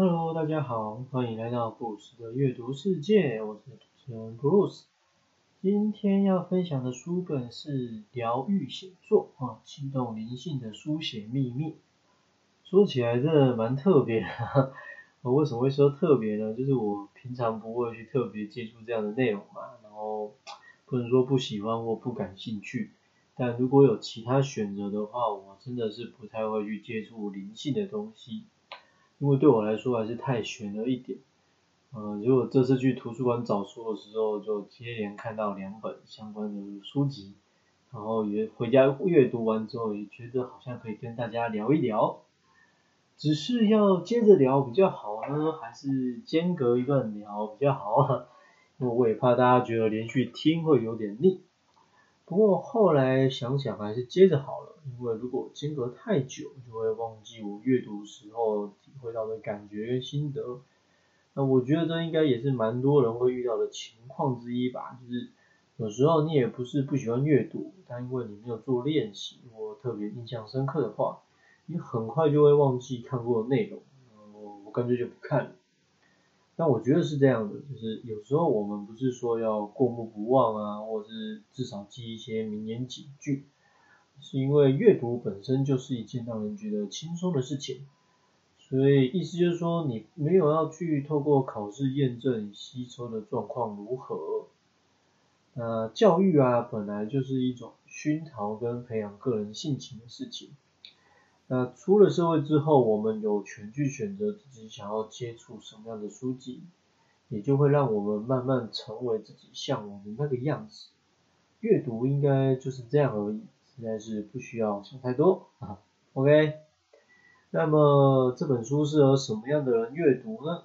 Hello，大家好，欢迎来到布鲁斯的阅读世界，我是主持人布鲁斯。今天要分享的书本是《疗愈写作》啊，启动灵性的书写秘密。说起来真的蛮特别的，我为什么会说特别呢？就是我平常不会去特别接触这样的内容嘛，然后不能说不喜欢或不感兴趣，但如果有其他选择的话，我真的是不太会去接触灵性的东西，因为对我来说还是太玄了一点。呃，如果这次去图书馆找书的时候，就接连看到两本相关的书籍，然后也回家阅读完之后，也觉得好像可以跟大家聊一聊。只是要接着聊比较好呢，还是间隔一段聊比较好啊？因为我也怕大家觉得连续听会有点腻。不过后来想想还是接着好了，因为如果间隔太久，就会忘记我阅读时候体会到的感觉跟心得。那我觉得这应该也是蛮多人会遇到的情况之一吧，就是有时候你也不是不喜欢阅读，但因为你没有做练习或特别印象深刻的话，你很快就会忘记看过的内容，我我干脆就不看了。但我觉得是这样的，就是有时候我们不是说要过目不忘啊，或是至少记一些名言警句，是因为阅读本身就是一件让人觉得轻松的事情。所以意思就是说，你没有要去透过考试验证吸收的状况如何。那教育啊，本来就是一种熏陶跟培养个人性情的事情。那出了社会之后，我们有权去选择自己想要接触什么样的书籍，也就会让我们慢慢成为自己向往的那个样子。阅读应该就是这样而已，实在是不需要想太多啊。OK。那么这本书适合什么样的人阅读呢？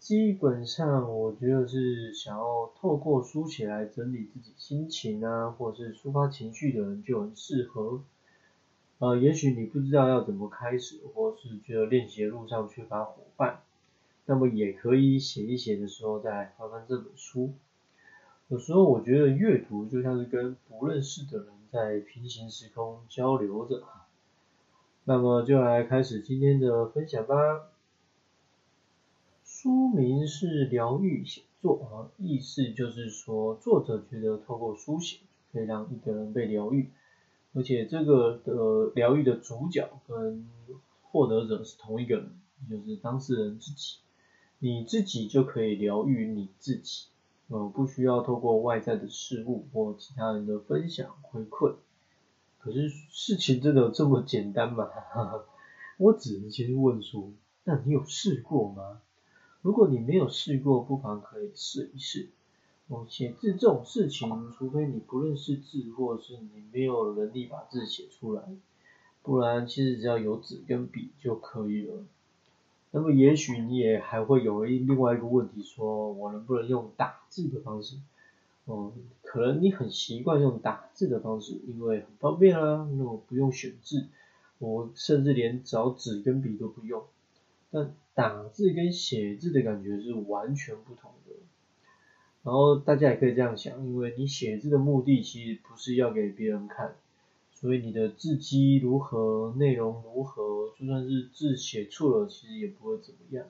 基本上我觉得是想要透过书写来整理自己心情啊，或者是抒发情绪的人就很适合。呃，也许你不知道要怎么开始，或是觉得练习的路上缺乏伙伴，那么也可以写一写的时候再翻翻这本书。有时候我觉得阅读就像是跟不认识的人在平行时空交流着。那么就来开始今天的分享吧。书名是疗愈写作啊，意思就是说作者觉得透过书写可以让一个人被疗愈，而且这个的疗愈的主角跟获得者是同一个人，就是当事人自己。你自己就可以疗愈你自己，呃，不需要透过外在的事物或其他人的分享回馈。可是事情真的这么简单吗？我只能先问说，那你有试过吗？如果你没有试过，不妨可以试一试。哦，写字这种事情，除非你不认识字，或者是你没有能力把字写出来，不然其实只要有纸跟笔就可以了。那么也许你也还会有一另外一个问题，说我能不能用打字的方式？哦，可能你很习惯用打字的方式，因为很方便啊，那我不用选字，我甚至连找纸跟笔都不用。但打字跟写字的感觉是完全不同的。然后大家也可以这样想，因为你写字的目的其实不是要给别人看，所以你的字迹如何，内容如何，就算是字写错了，其实也不会怎么样。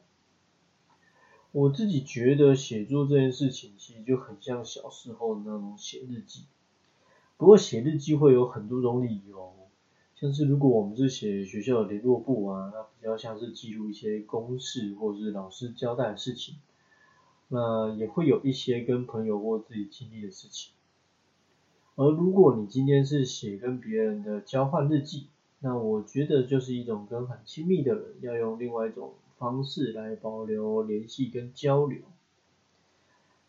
我自己觉得写作这件事情其实就很像小时候那种写日记，不过写日记会有很多种理由，像是如果我们是写学校的联络簿啊，那比较像是记录一些公事或者是老师交代的事情，那也会有一些跟朋友或自己经历的事情。而如果你今天是写跟别人的交换日记，那我觉得就是一种跟很亲密的人要用另外一种。方式来保留联系跟交流。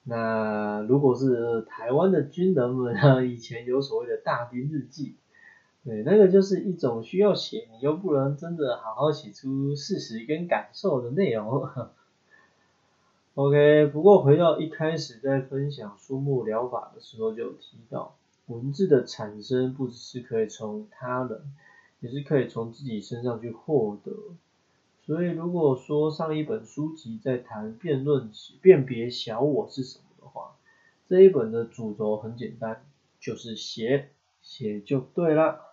那如果是台湾的军人们啊，以前有所谓的大兵日记，对，那个就是一种需要写，你又不能真的好好写出事实跟感受的内容。OK，不过回到一开始在分享书目疗法的时候就有提到，文字的产生不只是可以从他人，也是可以从自己身上去获得。所以，如果说上一本书籍在谈辩论、辨别小我是什么的话，这一本的主轴很简单，就是写，写就对了。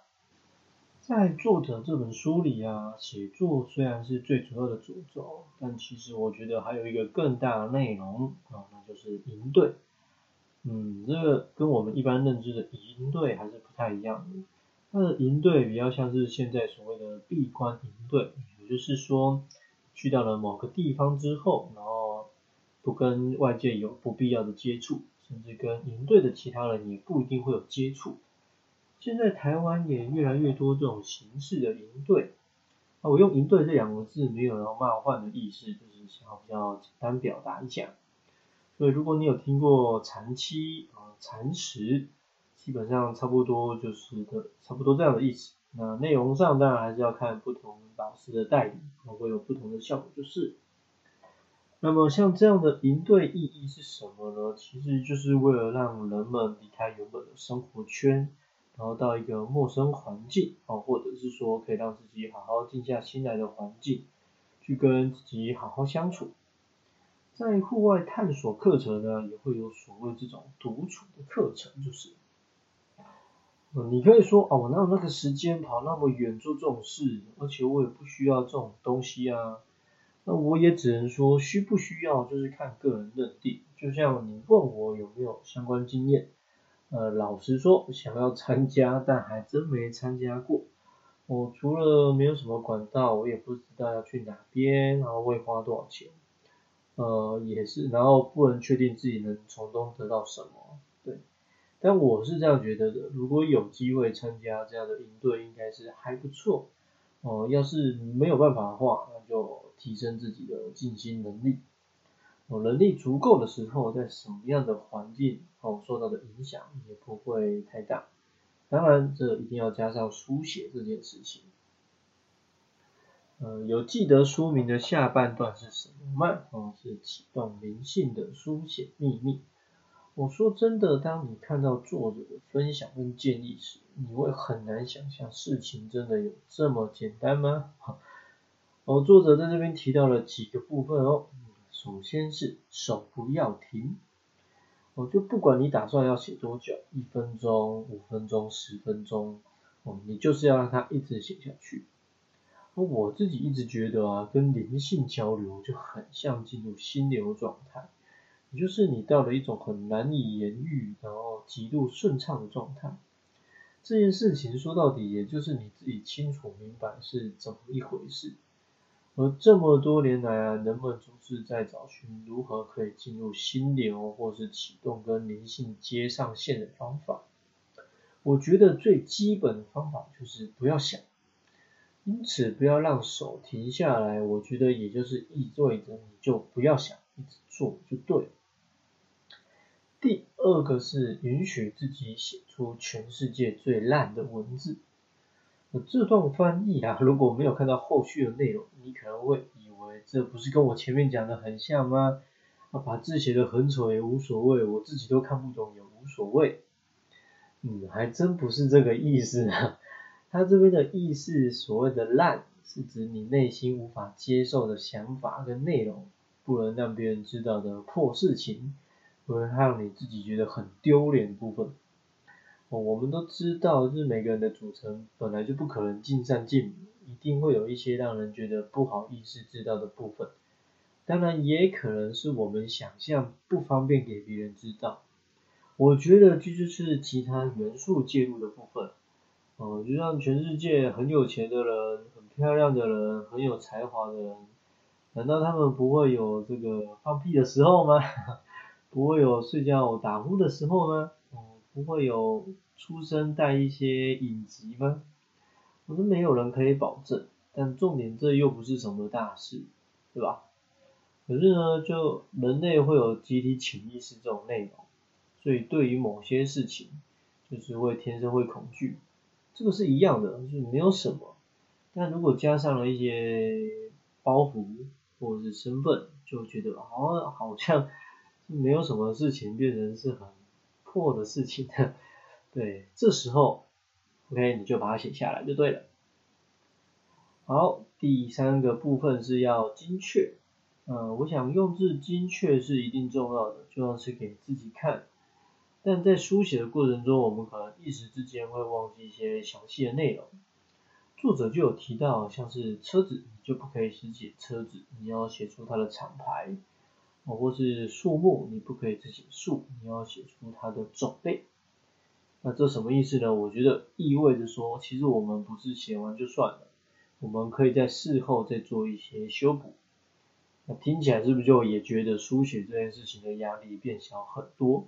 在作者这本书里啊，写作虽然是最主要的主轴，但其实我觉得还有一个更大的内容啊，那就是营队。嗯，这个跟我们一般认知的营队还是不太一样的。它的营队比较像是现在所谓的闭关营队，也就是说，去到了某个地方之后，然后不跟外界有不必要的接触，甚至跟营队的其他人也不一定会有接触。现在台湾也越来越多这种形式的营队，啊，我用营队这两个字没有要冒犯的意思，就是想要比较简单表达一下。所以如果你有听过禅期啊、禅时，基本上差不多就是的，差不多这样的意思。那内容上当然还是要看不同老师的带领，会有不同的效果就是。那么像这样的营队意义是什么呢？其实就是为了让人们离开原本的生活圈。然后到一个陌生环境，哦，或者是说可以让自己好好静下心来的环境，去跟自己好好相处。在户外探索课程呢，也会有所谓这种独处的课程，就是，嗯，你可以说，哦，我哪有那个时间跑那么远做这种事，而且我也不需要这种东西啊。那我也只能说，需不需要就是看个人认定。就像你问我有没有相关经验。呃，老实说，想要参加，但还真没参加过。我除了没有什么管道，我也不知道要去哪边，然后会花多少钱。呃，也是，然后不能确定自己能从中得到什么。对，但我是这样觉得的，如果有机会参加这样的营队，应该是还不错。哦，要是没有办法的话，那就提升自己的静心能力。哦，能力足够的时候，在什么样的环境哦受到的影响也不会太大。当然，这一定要加上书写这件事情。呃，有记得书名的下半段是什么吗？哦，是启动灵性的书写秘密。我说真的，当你看到作者的分享跟建议时，你会很难想象事情真的有这么简单吗？哦，作者在这边提到了几个部分哦。首先是手不要停，我就不管你打算要写多久，一分钟、五分钟、十分钟，哦，你就是要让它一直写下去。我自己一直觉得啊，跟灵性交流就很像进入心流状态，也就是你到了一种很难以言喻，然后极度顺畅的状态。这件事情说到底，也就是你自己清楚明白是怎么一回事。而这么多年来啊，人们总是在找寻如何可以进入心流，或是启动跟灵性接上线的方法。我觉得最基本的方法就是不要想，因此不要让手停下来。我觉得也就是意味着你就不要想，一直做就对了。第二个是允许自己写出全世界最烂的文字。这段翻译啊，如果没有看到后续的内容，你可能会以为这不是跟我前面讲的很像吗？啊，把字写的很丑也无所谓，我自己都看不懂也无所谓。嗯，还真不是这个意思啊。他这边的意思，所谓的烂，是指你内心无法接受的想法跟内容，不能让别人知道的破事情，不能让你自己觉得很丢脸的部分。我们都知道，就是每个人的组成本来就不可能尽善尽美，一定会有一些让人觉得不好意思知道的部分。当然，也可能是我们想象不方便给别人知道。我觉得这就是其他元素介入的部分。哦，就像全世界很有钱的人、很漂亮的人、很有才华的人，难道他们不会有这个放屁的时候吗？不会有睡觉打呼的时候吗？不会有出生带一些隐疾吗？我说没有人可以保证，但重点这又不是什么大事，对吧？可是呢，就人类会有集体潜意识这种内容，所以对于某些事情，就是会天生会恐惧，这个是一样的，就是没有什么。但如果加上了一些包袱或者是身份，就觉得哦，好像没有什么事情变成是很。破的事情的，对，这时候，OK，你就把它写下来就对了。好，第三个部分是要精确，嗯，我想用字精确是一定重要的，就像是给自己看。但在书写的过程中，我们可能一时之间会忘记一些详细的内容。作者就有提到，像是车子，你就不可以只写车子，你要写出它的厂牌，哦，或是树木，你不可以只写树，你要写出它的种类。那这什么意思呢？我觉得意味着说，其实我们不是写完就算了，我们可以在事后再做一些修补。那听起来是不是就也觉得书写这件事情的压力变小很多？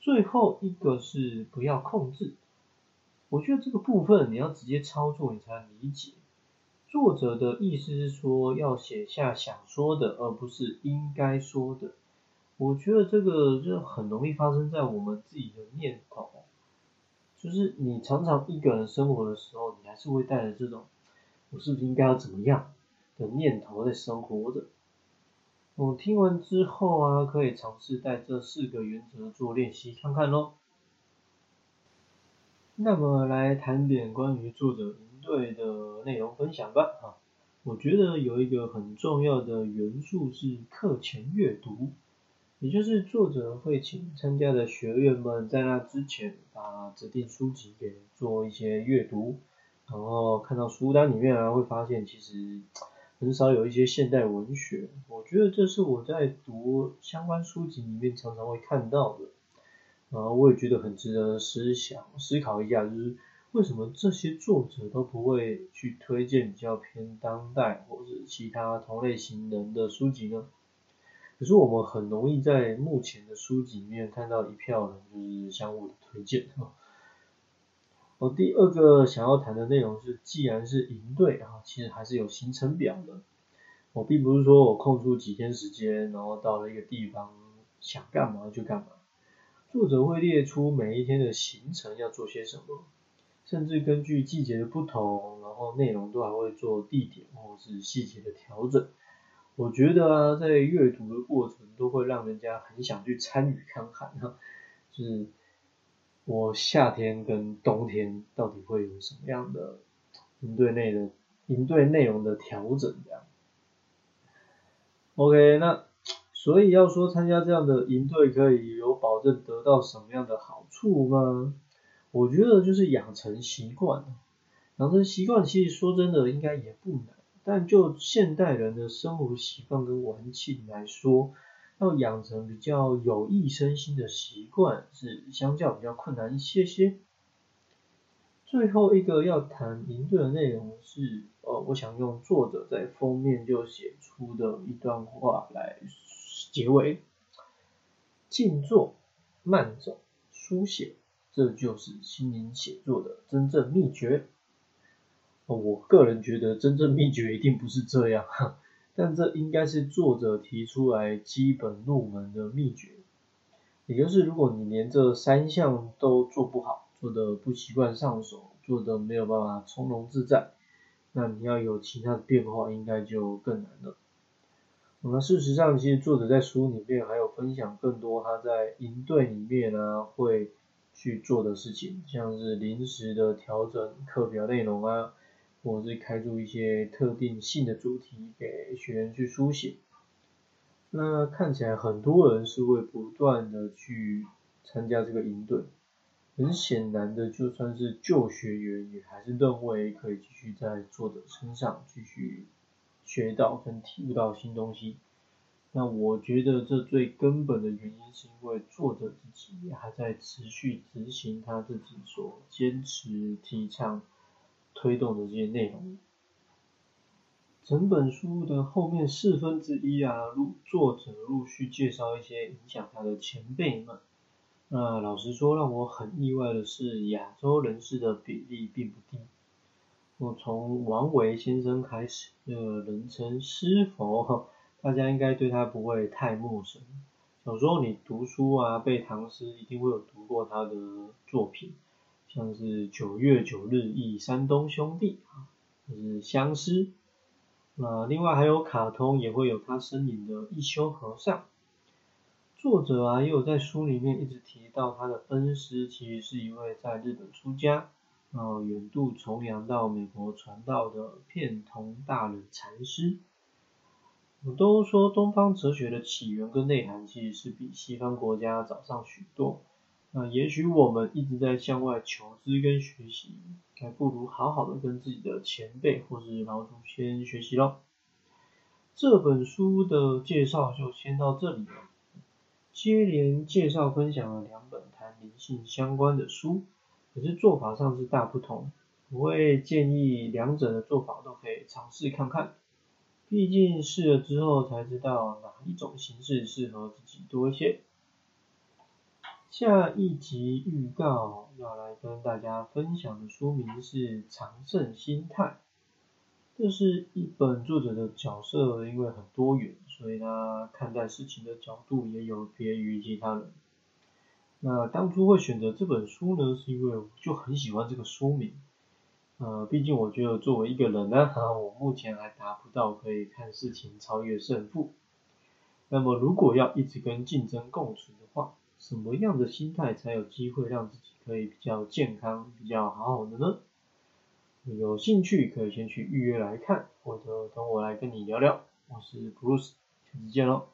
最后一个是不要控制。我觉得这个部分你要直接操作，你才能理解。作者的意思是说，要写下想说的，而不是应该说的。我觉得这个就很容易发生在我们自己的念头，就是你常常一个人生活的时候，你还是会带着这种我是不是应该要怎么样的念头在生活的。我听完之后啊，可以尝试带这四个原则做练习看看咯。那么来谈点关于作者队的内容分享吧。啊，我觉得有一个很重要的元素是课前阅读，也就是作者会请参加的学员们在那之前把指定书籍给做一些阅读，然后看到书单里面啊会发现其实很少有一些现代文学，我觉得这是我在读相关书籍里面常常会看到的。然后我也觉得很值得思想思考一下，就是为什么这些作者都不会去推荐比较偏当代或者其他同类型人的书籍呢？可是我们很容易在目前的书籍里面看到一票人就是相互的推荐。我第二个想要谈的内容是，既然是营队啊，其实还是有行程表的。我并不是说我空出几天时间，然后到了一个地方想干嘛就干嘛。作者会列出每一天的行程要做些什么，甚至根据季节的不同，然后内容都还会做地点或是细节的调整。我觉得啊，在阅读的过程都会让人家很想去参与看看，就是我夏天跟冬天到底会有什么样的营队内的营队内容的调整这样。OK，那。所以要说参加这样的营队可以有保证得到什么样的好处吗？我觉得就是养成习惯。养成习惯其实说真的应该也不难，但就现代人的生活习惯跟文气来说，要养成比较有益身心的习惯是相较比较困难一些些。最后一个要谈营队的内容是，呃，我想用作者在封面就写出的一段话来。结尾，静坐、慢走、书写，这就是心灵写作的真正秘诀。我个人觉得真正秘诀一定不是这样，但这应该是作者提出来基本入门的秘诀。也就是如果你连这三项都做不好，做的不习惯上手，做的没有办法从容自在，那你要有其他的变化，应该就更难了。那事实上，其实作者在书里面还有分享更多他在营队里面啊会去做的事情，像是临时的调整课表内容啊，或者是开出一些特定性的主题给学员去书写。那看起来很多人是会不断的去参加这个营队，很显然的，就算是旧学员也还是认为可以继续在作者身上继续。学到跟体悟到新东西，那我觉得这最根本的原因是因为作者自己还在持续执行他自己所坚持提倡推动的这些内容。整本书的后面四分之一啊，陆作者陆续介绍一些影响他的前辈们。那老实说，让我很意外的是，亚洲人士的比例并不低。我从王维先生开始，呃，人称诗佛，大家应该对他不会太陌生。小时候你读书啊，背唐诗，一定会有读过他的作品，像是九月九日忆山东兄弟啊，就是相思。那另外还有卡通也会有他身影的一休和尚。作者啊，也有在书里面一直提到他的恩师，其实是一位在日本出家。然后，远渡重洋到美国传道的片桐大人禅师，我都说东方哲学的起源跟内涵其实是比西方国家早上许多。那也许我们一直在向外求知跟学习，还不如好好的跟自己的前辈或是老祖先学习咯。这本书的介绍就先到这里了。接连介绍分享了两本谈灵性相关的书，可是做法上是大不同。我会建议两者的做法都可以尝试看看，毕竟试了之后才知道哪一种形式适合自己多一些。下一集预告要来跟大家分享的书名是《长胜心态》，这是一本作者的角色因为很多元，所以他看待事情的角度也有别于其他人。那当初会选择这本书呢，是因为我就很喜欢这个书名。呃，毕竟我觉得作为一个人呢，啊我目前还达不到可以看事情超越胜负。那么如果要一直跟竞争共存的话，什么样的心态才有机会让自己可以比较健康、比较好好的呢？有兴趣可以先去预约来看，或者等我来跟你聊聊。我是 Bruce，下次见喽。